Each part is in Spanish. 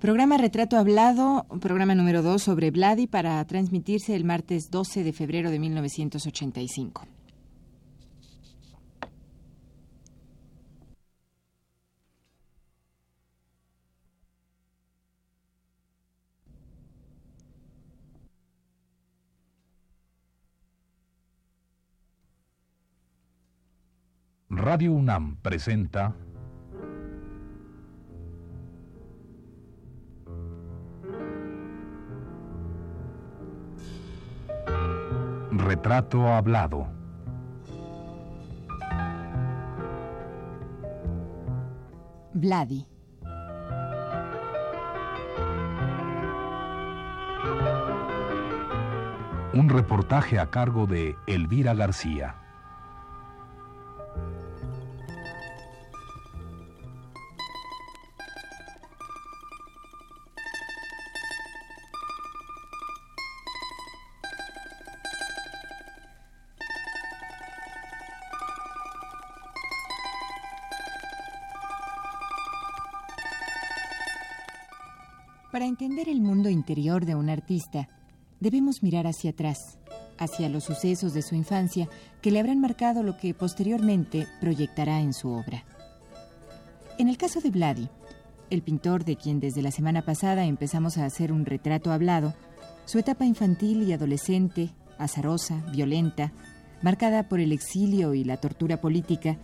Programa Retrato Hablado, programa número 2 sobre Vladi para transmitirse el martes 12 de febrero de 1985. Radio UNAM presenta Retrato Hablado. Vladi. Un reportaje a cargo de Elvira García. Debemos mirar hacia atrás, hacia los sucesos de su infancia que le habrán marcado lo que posteriormente proyectará en su obra. En el caso de Vladi, el pintor de quien desde la semana pasada empezamos a hacer un retrato hablado, su etapa infantil y adolescente, azarosa, violenta, marcada por el exilio y la tortura política,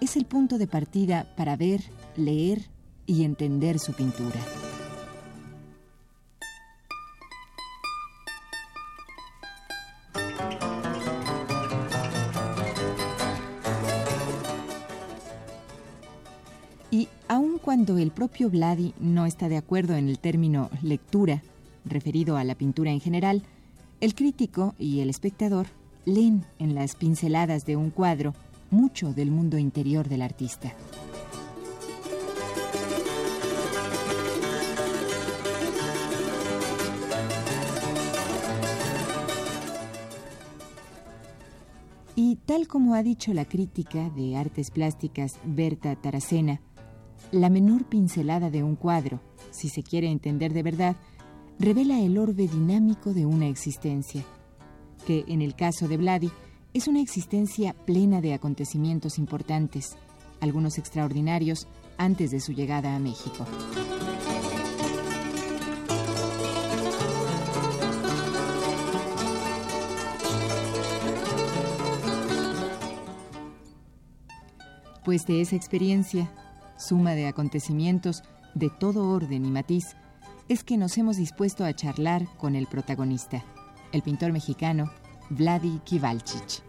es el punto de partida para ver, leer y entender su pintura. El propio Vladi no está de acuerdo en el término lectura, referido a la pintura en general, el crítico y el espectador leen en las pinceladas de un cuadro mucho del mundo interior del artista. Y tal como ha dicho la crítica de artes plásticas Berta Taracena, la menor pincelada de un cuadro, si se quiere entender de verdad, revela el orbe dinámico de una existencia, que en el caso de Vladi es una existencia plena de acontecimientos importantes, algunos extraordinarios antes de su llegada a México. Pues de esa experiencia, suma de acontecimientos de todo orden y matiz, es que nos hemos dispuesto a charlar con el protagonista, el pintor mexicano Vladi Kivalchich.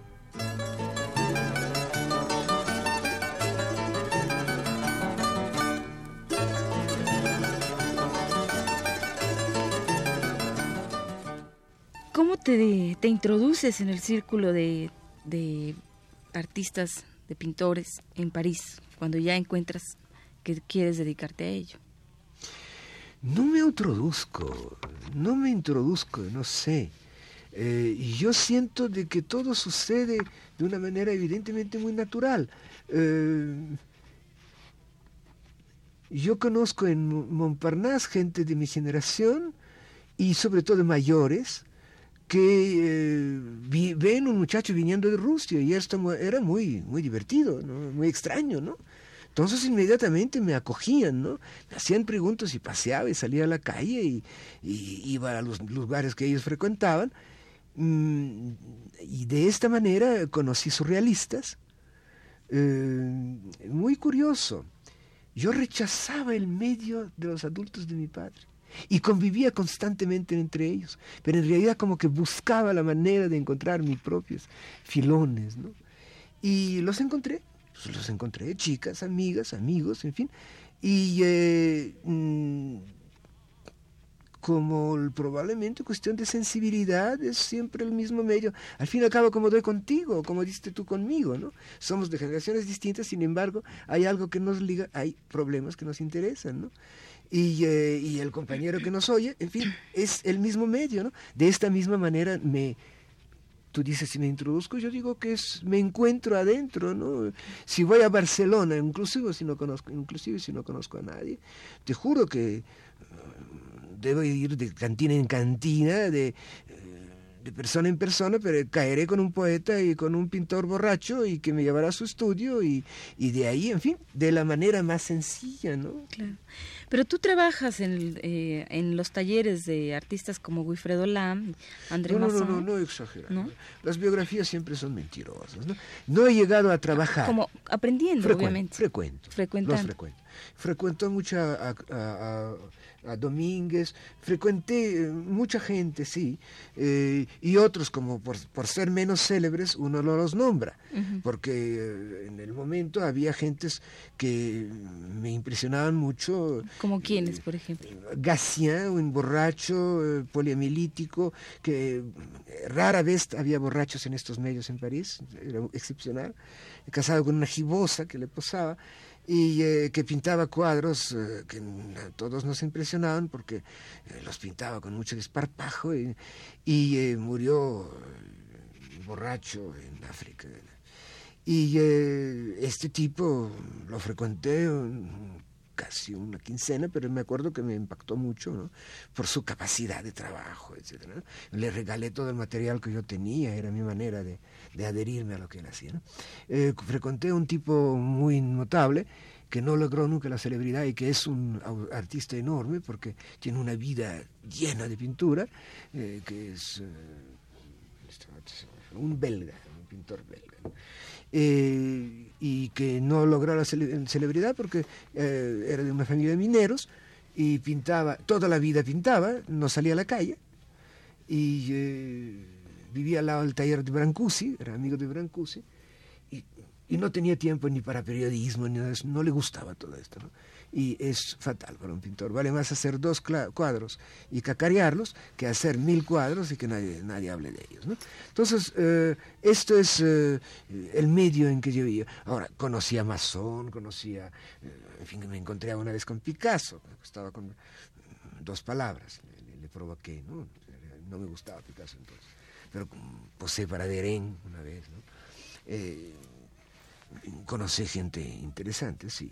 ¿Cómo te, te introduces en el círculo de, de artistas, de pintores en París, cuando ya encuentras que quieres dedicarte a ello? No me introduzco, no me introduzco, no sé. Eh, y yo siento de que todo sucede de una manera evidentemente muy natural. Eh, yo conozco en Montparnasse gente de mi generación y sobre todo mayores que eh, ven un muchacho viniendo de Rusia y esto era muy, muy divertido, muy extraño, ¿no? Entonces inmediatamente me acogían, ¿no? Me hacían preguntas y paseaba y salía a la calle y, y iba a los lugares que ellos frecuentaban. Mm, y de esta manera conocí surrealistas. Eh, muy curioso. Yo rechazaba el medio de los adultos de mi padre y convivía constantemente entre ellos, pero en realidad como que buscaba la manera de encontrar mis propios filones, ¿no? Y los encontré los encontré, chicas, amigas, amigos, en fin. Y eh, mm, como probablemente cuestión de sensibilidad es siempre el mismo medio. Al fin y al cabo, como doy contigo, como diste tú conmigo, ¿no? Somos de generaciones distintas, sin embargo, hay algo que nos liga, hay problemas que nos interesan, ¿no? Y, eh, y el compañero que nos oye, en fin, es el mismo medio, ¿no? De esta misma manera me Tú dices si me introduzco, yo digo que es me encuentro adentro, ¿no? Si voy a Barcelona, inclusive si no conozco, inclusive si no conozco a nadie, te juro que eh, debo ir de cantina en cantina, de de persona en persona, pero caeré con un poeta y con un pintor borracho y que me llevará a su estudio y, y de ahí, en fin, de la manera más sencilla, ¿no? Claro. Pero tú trabajas en, eh, en los talleres de artistas como Wilfredo Lam, André no, no, no, no, no exagerando. Las biografías siempre son mentirosas, ¿no? No he llegado a trabajar. Como aprendiendo, obviamente. Frecuento. Frecuentando. Los frecuento. Frecuento mucho a, a a Domínguez, frecuenté eh, mucha gente, sí, eh, y otros como por, por, ser menos célebres uno no los nombra, porque eh, en el momento había gentes que me impresionaban mucho. ¿Como quiénes, por ejemplo? Gatien, un borracho poliamilítico, que rara vez había borrachos en estos medios en París, era excepcional, casado con una gibosa que le posaba, y eh, que pintaba cuadros eh, que todos nos impresionaban porque eh, los pintaba con mucho desparpajo y, y murió borracho en África. Y este tipo lo frecuenté casi una quincena, pero me acuerdo que me impactó mucho ¿no? por su capacidad de trabajo, etc. Le regalé todo el material que yo tenía, era mi manera de, de adherirme a lo que él hacía. ¿no? Eh, frecuenté un tipo muy notable que no logró nunca la celebridad y que es un artista enorme porque tiene una vida llena de pintura, eh, que es eh, un belga, un pintor belga. Y que no logró la celebridad porque era de una familia de mineros y pintaba, toda la vida pintaba, no salía a la calle y vivía al lado del taller de Brancusi, era amigo de Brancusi, y, y no tenía tiempo ni para periodismo, ni nada, no le gustaba todo esto. Y es fatal para un pintor. Vale más hacer dos cuadros y cacarearlos que hacer mil cuadros y que nadie, nadie hable de ellos. Entonces, eh, esto es eh, el medio en que yo vivía. Ahora, conocía a Masson, conocía, eh, en fin, me encontré una vez con Picasso, estaba con dos palabras, le, le provoqué, ¿no? no me gustaba Picasso entonces pero posee para Derén una vez, ¿no? Conocí gente interesante, sí,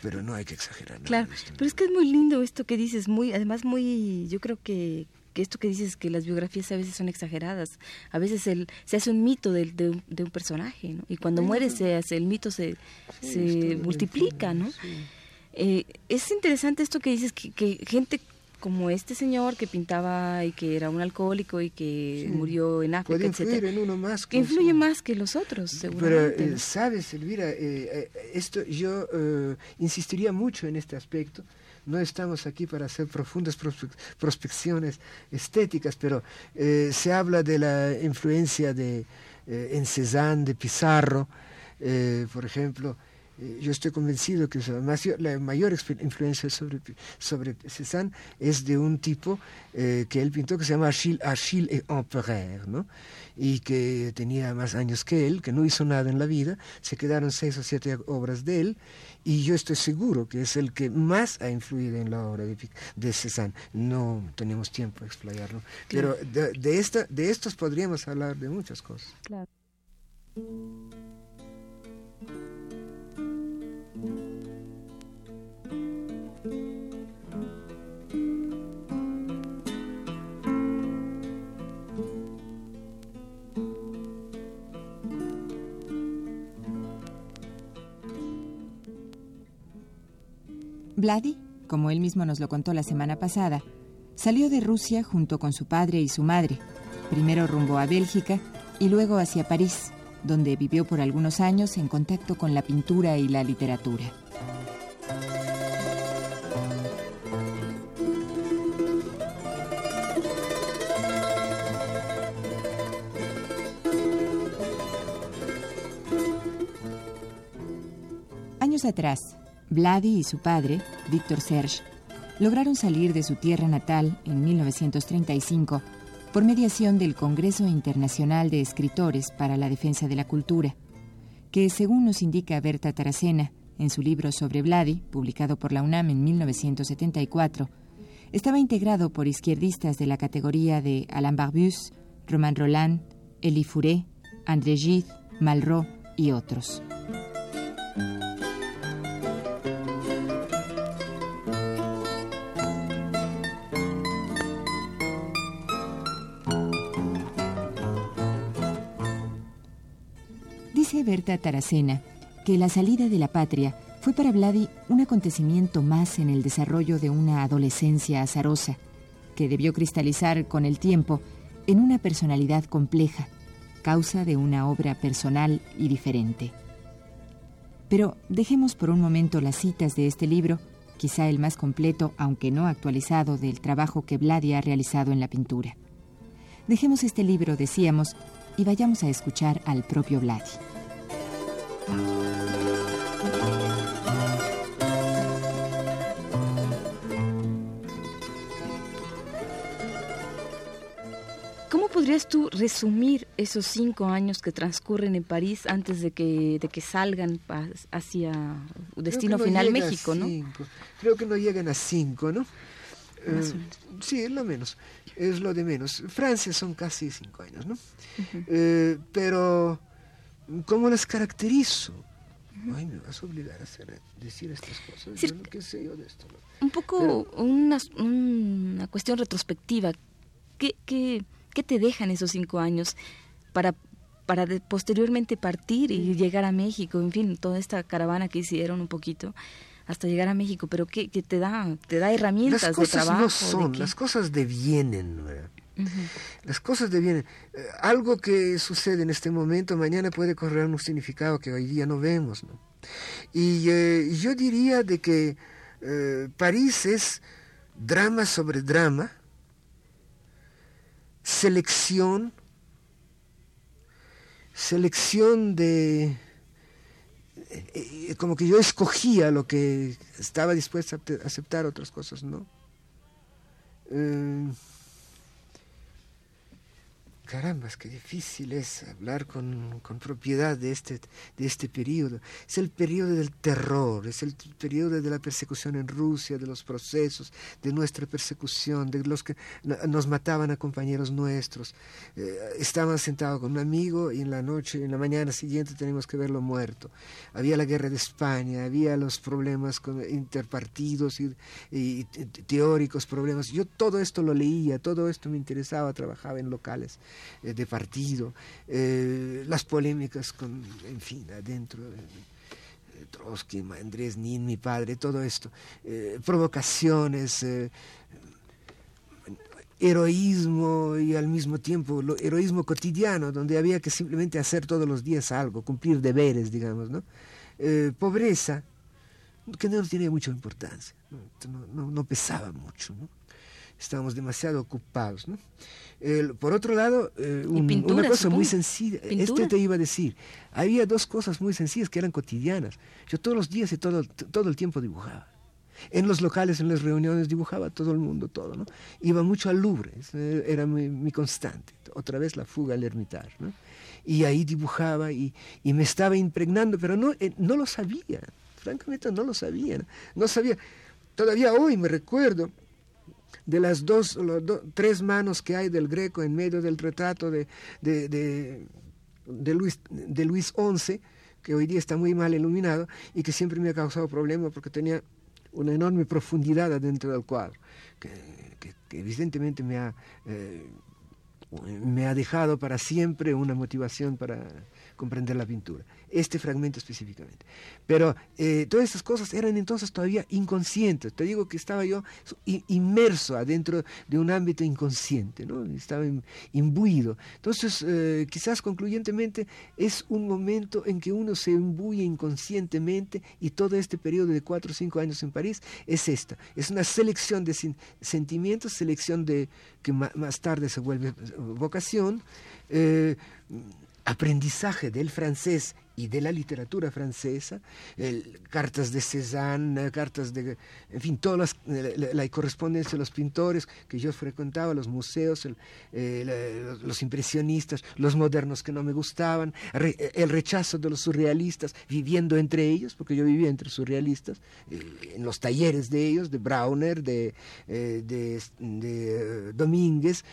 pero no hay que exagerar. Claro, pero es que es muy lindo esto que dices, muy, además muy, yo creo que que esto que dices que las biografías a veces son exageradas, a veces el, se hace un mito de, de, un personaje, ¿no? Y cuando muere se hace, el mito se, se multiplica, ¿no? Eh, es interesante esto que dices, que, que gente como este señor que pintaba y que era un alcohólico y que murió en África, Puede en uno más que influye más que los otros, seguramente. Pero, eh, sabes, Elvira, eh, eh, esto yo insistiría mucho en este aspecto. No estamos aquí para hacer profundas prospecciones estéticas, pero se habla de la influencia de en Cézanne, de Pizarro, por ejemplo, eh, yo estoy convencido que la mayor influencia sobre, sobre Cézanne es de un tipo eh, que él pintó que se llama Achille, Achille et Empereur, ¿no? y que tenía más años que él, que no hizo nada en la vida, se quedaron seis o siete obras de él, y yo estoy seguro que es el que más ha influido en la obra de, de Cézanne. No tenemos tiempo de explayarlo, pero de, de, esta, de estos podríamos hablar de muchas cosas. Claro. Vladi, como él mismo nos lo contó la semana pasada, salió de Rusia junto con su padre y su madre, primero rumbo a Bélgica y luego hacia París, donde vivió por algunos años en contacto con la pintura y la literatura. Años atrás, Vladi y su padre, Víctor Serge, lograron salir de su tierra natal en 1935 por mediación del Congreso Internacional de Escritores para la Defensa de la Cultura, que, según nos indica Berta Taracena en su libro sobre Vladi, publicado por la UNAM en 1974, estaba integrado por izquierdistas de la categoría de Alain Barbus, Romain Roland, Elie Fouré, André Gide, Malraux y otros. Berta Taracena que la salida de la patria fue para Vladi un acontecimiento más en el desarrollo de una adolescencia azarosa, que debió cristalizar con el tiempo en una personalidad compleja, causa de una obra personal y diferente. Pero dejemos por un momento las citas de este libro, quizá el más completo, aunque no actualizado, del trabajo que Vladi ha realizado en la pintura. Dejemos este libro, decíamos, y vayamos a escuchar al propio Vladi. Podrías tú resumir esos cinco años que transcurren en París antes de que, de que salgan hacia destino final México, ¿no? Creo que no llegan a cinco, ¿no? Eh, sí, es lo menos, es lo de menos. Francia son casi cinco años, ¿no? Eh, pero, ¿cómo las caracterizo? Ay, me vas a obligar a hacer, decir estas cosas. yo no, ¿Qué sé yo de esto? Un poco una, una cuestión retrospectiva. ¿Qué, qué, ¿Qué te dejan esos cinco años para, para posteriormente partir y llegar a México? En fin, toda esta caravana que hicieron un poquito hasta llegar a México, pero ¿qué, te da? ¿Te da herramientas las cosas de trabajo? No son, las cosas devienen. Las cosas devienen. Eh, algo que sucede en este momento, mañana puede correr un significado que hoy día no vemos. ¿no? Y eh, yo diría de que eh, París es drama sobre drama, selección, selección de, eh, eh, como que yo escogía lo que estaba dispuesto a aceptar otras cosas, ¿no? Carambas, qué difícil es hablar con, propiedad de este, de este periodo. Es el periodo del terror, es el periodo de la persecución en Rusia, de los procesos, de nuestra persecución, de los que nos mataban a compañeros nuestros. Eh, estaban sentados con un amigo y en la noche, en la mañana siguiente tenemos que verlo muerto. Había la guerra de España, había los problemas con interpartidos y teóricos problemas. Yo todo esto lo leía, todo esto me interesaba, trabajaba en locales. Eh, de partido, eh, las polémicas con, en fin, adentro de, Trotsky, Andrés Nin, mi padre, todo esto, eh, provocaciones, heroísmo y al mismo tiempo heroísmo cotidiano, donde había que simplemente hacer todos los días algo, cumplir deberes, digamos, ¿no? pobreza, que no tiene mucha importancia, no, no, no pesaba mucho, ¿no? Estábamos demasiado ocupados. ¿no? por otro lado, eh, una cosa muy sencilla, este te iba a decir, había dos cosas muy sencillas que eran cotidianas. Yo todos los días y todo, todo el tiempo dibujaba. En los locales, en las reuniones, dibujaba todo el mundo, todo, ¿no? Iba mucho al Louvre, era mi, constante. Otra vez la fuga al Hermitage, ¿no? Y ahí dibujaba y, y me estaba impregnando, pero no, eh, no lo sabía, francamente no lo sabía. No sabía, todavía hoy me recuerdo, de las dos, tres manos que hay del Greco en medio del retrato de, de, de, Luis, de Luis XI, que hoy día está muy mal iluminado y que siempre me ha causado problemas porque tenía una enorme profundidad adentro del cuadro, que, evidentemente me ha, eh, me ha dejado para siempre una motivación para comprender la pintura este fragmento específicamente. Pero eh, todas estas cosas eran entonces todavía inconscientes. Te digo que estaba yo inmerso adentro de un ámbito inconsciente, ¿no? estaba imbuido. Entonces, eh, quizás concluyentemente es un momento en que uno se imbuye inconscientemente y todo este periodo de cuatro o cinco años en París es esta. Es una selección de sentimientos, selección de que más tarde se vuelve vocación. Eh, aprendizaje del francés y de la literatura francesa, cartas de Cézanne, cartas de, en fin, todas la, correspondencia de los pintores que yo frecuentaba, los museos, eh, los impresionistas, los modernos que no me gustaban, el rechazo de los surrealistas, viviendo entre ellos, porque yo vivía entre surrealistas, eh, en los talleres de ellos, de Brauner, de, eh, de, Domínguez,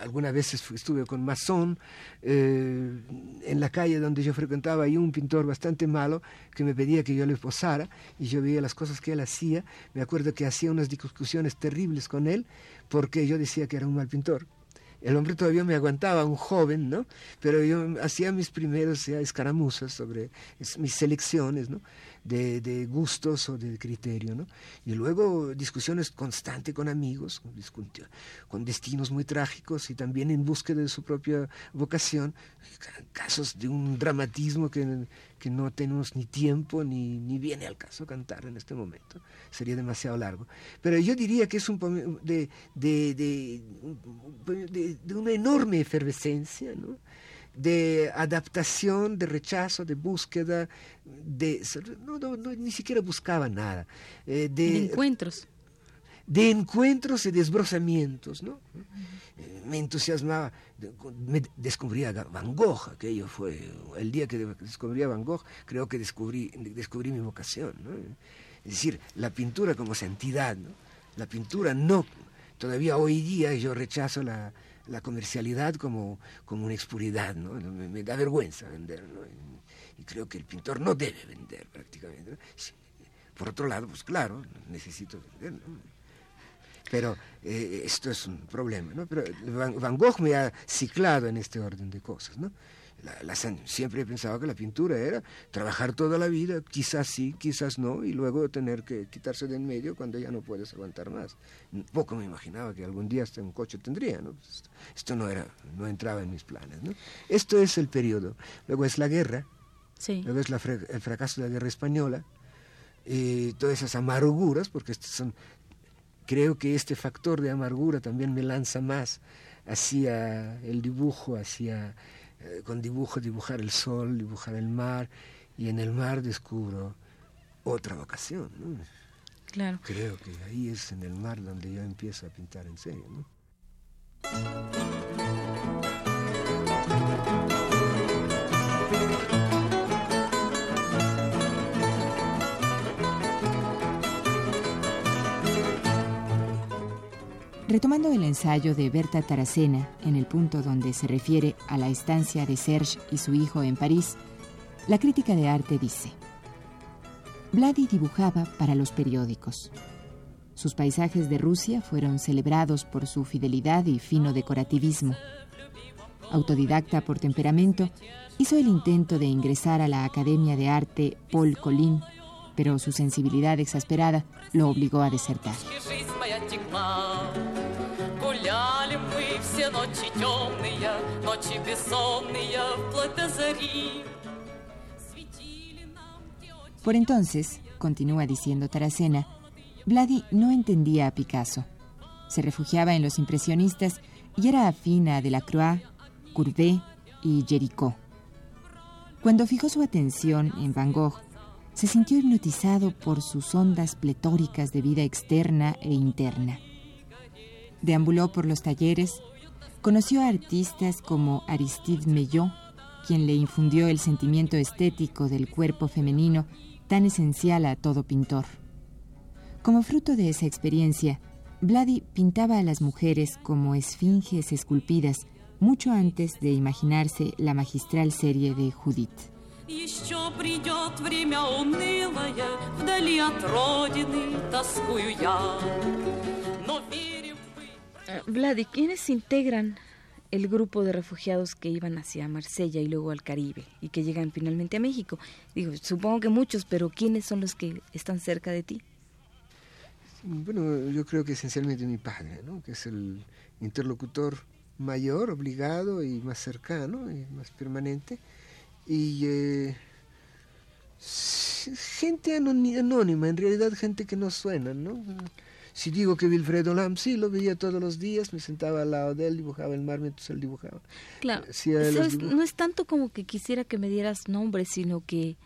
algunas veces estuve con Masson, en la calle donde yo frecuentaba hay un pintor bastante malo que me pedía que yo le posara y yo veía las cosas que él hacía. Me acuerdo que hacía unas discusiones terribles con él porque yo decía que era un mal pintor. El hombre todavía me aguantaba, un joven, ¿no? Pero yo hacía mis primeros escaramuzas sobre mis selecciones, ¿no? De, gustos o de criterio, ¿no? Y luego discusiones constantes con amigos, con destinos muy trágicos y también en búsqueda de su propia vocación, casos de un dramatismo que, que no tenemos ni tiempo ni, ni viene al caso cantar en este momento, sería demasiado largo. Pero yo diría que es un de, de, de, de una enorme efervescencia, ¿no? De adaptación, de rechazo, de búsqueda, de no, no, ni siquiera buscaba nada. Eh, de, encuentros. De encuentros y desbrozamientos, ¿no? Me entusiasmaba, me descubría Van Gogh, aquello fue el día que descubrí a Van Gogh, creo que descubrí, descubrí mi vocación, ¿no? Es decir, la pintura como santidad, ¿no? La pintura no, todavía hoy día yo rechazo la, la comercialidad como, como una expuridad, ¿no? Me, da vergüenza vender, ¿no? Y, creo que el pintor no debe vender prácticamente. Por otro lado, pues claro, necesito vender, Pero eh, esto es un problema, ¿no? Pero Van Gogh me ha ciclado en este orden de cosas, ¿no? Siempre he pensado que la pintura era trabajar toda la vida, quizás sí, quizás no, y luego tener que quitarse de en medio cuando ya no puedes aguantar más. Poco me imaginaba que algún día hasta un coche tendría, ¿no? Esto no, era, no entraba en mis planes, ¿no? Esto es el periodo. Luego es la guerra, sí. luego es el fracaso de la guerra española, y todas esas amarguras, porque son, creo que este factor de amargura también me lanza más hacia el dibujo, hacia eh, con dibujo dibujar el sol, dibujar el mar, y en el mar descubro otra vocación. Claro. Creo que ahí es en el mar donde yo empiezo a pintar en serio. ¿no? Retomando el ensayo de Berta Taracena, en el punto donde se refiere a la estancia de Serge y su hijo en París, la crítica de arte dice, Vladi dibujaba para los periódicos. Sus paisajes de Rusia fueron celebrados por su fidelidad y fino decorativismo. Autodidacta por temperamento, hizo el intento de ingresar a la Academia de Arte Paul Colin, pero su sensibilidad exasperada lo obligó a desertar. Por entonces, continúa diciendo Taracena, Vladi no entendía a Picasso. Se refugiaba en los impresionistas y era afín a Delacroix, Courbet y Géricault. Cuando fijó su atención en Van Gogh, se sintió hipnotizado por sus ondas pletóricas de vida externa e interna. Deambuló por los talleres, conoció a artistas como Aristide Mellot, quien le infundió el sentimiento estético del cuerpo femenino tan esencial a todo pintor. Como fruto de esa experiencia, Vladi pintaba a las mujeres como esfinges esculpidas mucho antes de imaginarse la magistral serie de Judith. Vladi, ¿quiénes integran el grupo de refugiados que iban hacia Marsella y luego al Caribe y que llegan finalmente a México? Digo, supongo que muchos, pero ¿quiénes son los que están cerca de ti? Bueno, yo creo que esencialmente mi padre, ¿no? que es el interlocutor mayor, obligado y más cercano y más permanente. Y eh, gente anónima, en realidad gente que no suena, ¿no? Si digo que Wilfredo Lam, sí, lo veía todos los días, me sentaba al lado de él, dibujaba el mar mientras él dibujaba. Claro, no es tanto como que quisiera que me dieras nombres, sino que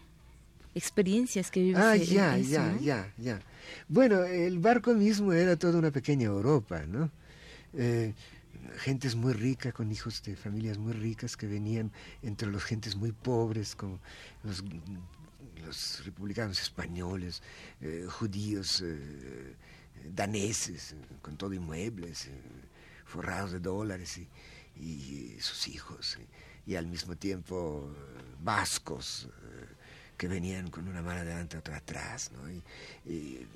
experiencias que vives. Ah, ya, ya, ya, ya. Bueno, el barco mismo era toda una pequeña Europa, ¿no? Eh, gentes muy ricas, con hijos de familias muy ricas que venían entre los gentes muy pobres, como los, republicanos españoles, eh, judíos, eh, daneses, con todo inmuebles, forrados de dólares y, sus hijos, y al mismo tiempo vascos que venían con una mano adelante, otra atrás, ¿no? y,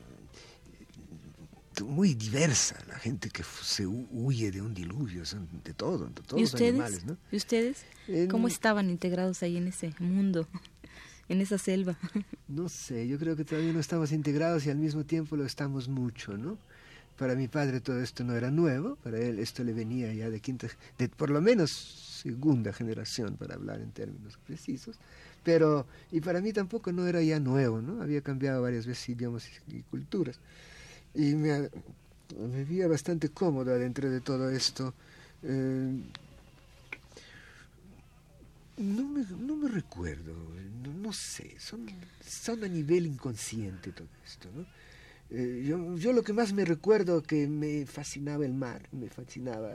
muy diversa, la gente que se huye de un diluvio, son de todo, de todos los animales. ¿no? ¿Y ustedes? ¿Cómo estaban integrados ahí en ese mundo, en esa selva? No sé, yo creo que todavía no estamos integrados y al mismo tiempo lo estamos mucho, ¿no? Para mi padre todo esto no era nuevo, para él esto le venía ya de quinta, de por lo menos segunda generación, para hablar en términos precisos, pero, y para mí tampoco no era ya nuevo, ¿no? Había cambiado varias veces idiomas y culturas y me, me veía bastante cómoda dentro de todo esto. Eh, no me, no me recuerdo, no, sé, son, son a nivel inconsciente todo esto, ¿no? Eh, yo, yo lo que más me recuerdo que me fascinaba el mar, me fascinaba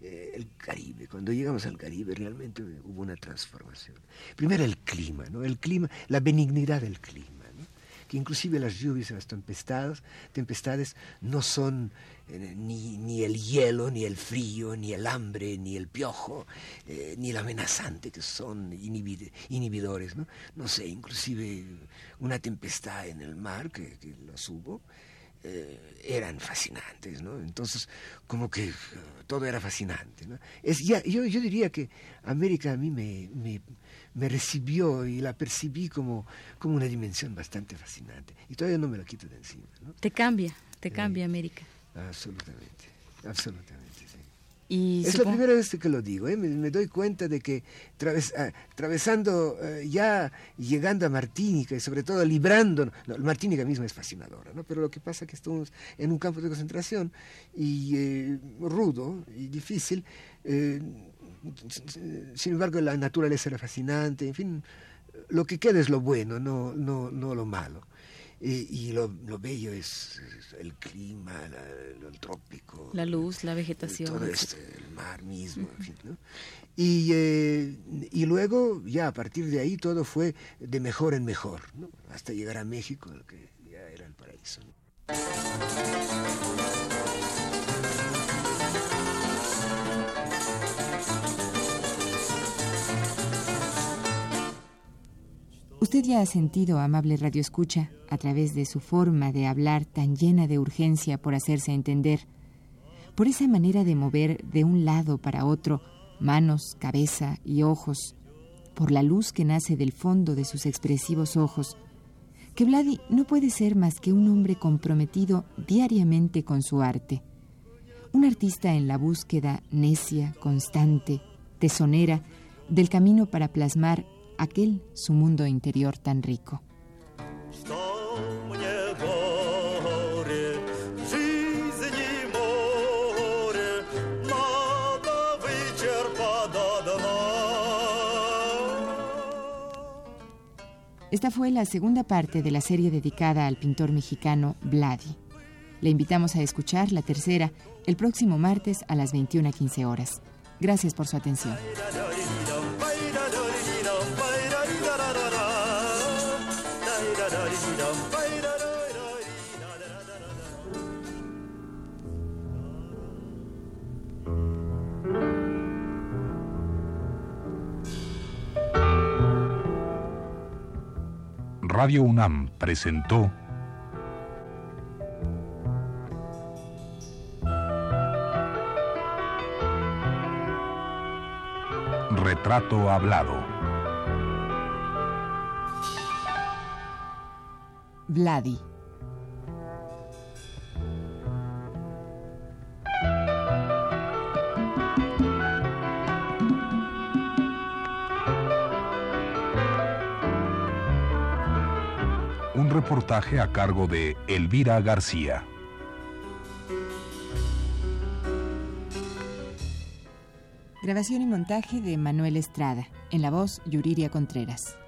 eh, el Caribe. Cuando llegamos al Caribe realmente hubo una transformación. Primero el clima, ¿no? El clima, la benignidad del clima que inclusive las lluvias y las tempestades, tempestades no son eh, ni, ni, el hielo, ni el frío, ni el hambre, ni el piojo, eh, ni el amenazante, que son inhibidores. ¿no? no sé, inclusive una tempestad en el mar, que, que los hubo, eh, eran fascinantes, ¿no? Entonces, como que todo era fascinante, ¿no? Es, ya, yo, yo diría que América a mí me, me, recibió y la percibí como, como una dimensión bastante fascinante. Y todavía no me la quito de encima, ¿no? Te cambia, te cambia América. Absolutamente, absolutamente es la primera vez que lo digo, ¿eh? me, doy cuenta de que ah, atravesando, eh, ya llegando a Martínica y sobre todo librando, no, Martínica misma es fascinadora, ¿no? pero lo que pasa es que estamos en un campo de concentración y eh, rudo y difícil, sin embargo la naturaleza era fascinante, en fin, lo que queda es lo bueno, no, no, no lo malo. Y, lo, bello es, el clima, el trópico. La luz, la vegetación. Todo esto, el mar mismo, en fin, ¿no? Y, eh, y luego, ya a partir de ahí, todo fue de mejor en mejor, ¿no? Hasta llegar a México, que ya era el paraíso. Usted ya ha sentido, amable Radio Escucha, a través de su forma de hablar tan llena de urgencia por hacerse entender, por esa manera de mover de un lado para otro manos, cabeza y ojos, por la luz que nace del fondo de sus expresivos ojos, que Vladi no puede ser más que un hombre comprometido diariamente con su arte, un artista en la búsqueda necia, constante, tesonera, del camino para plasmar aquel su mundo interior tan rico. Esta fue la segunda parte de la serie dedicada al pintor mexicano Vladi. Le invitamos a escuchar la tercera el próximo martes a las 21.15 horas. Gracias por su atención. Radio UNAM presentó Retrato Hablado. Vladi. reportaje a cargo de Elvira García. Grabación y montaje de Manuel Estrada, en la voz Yuriria Contreras.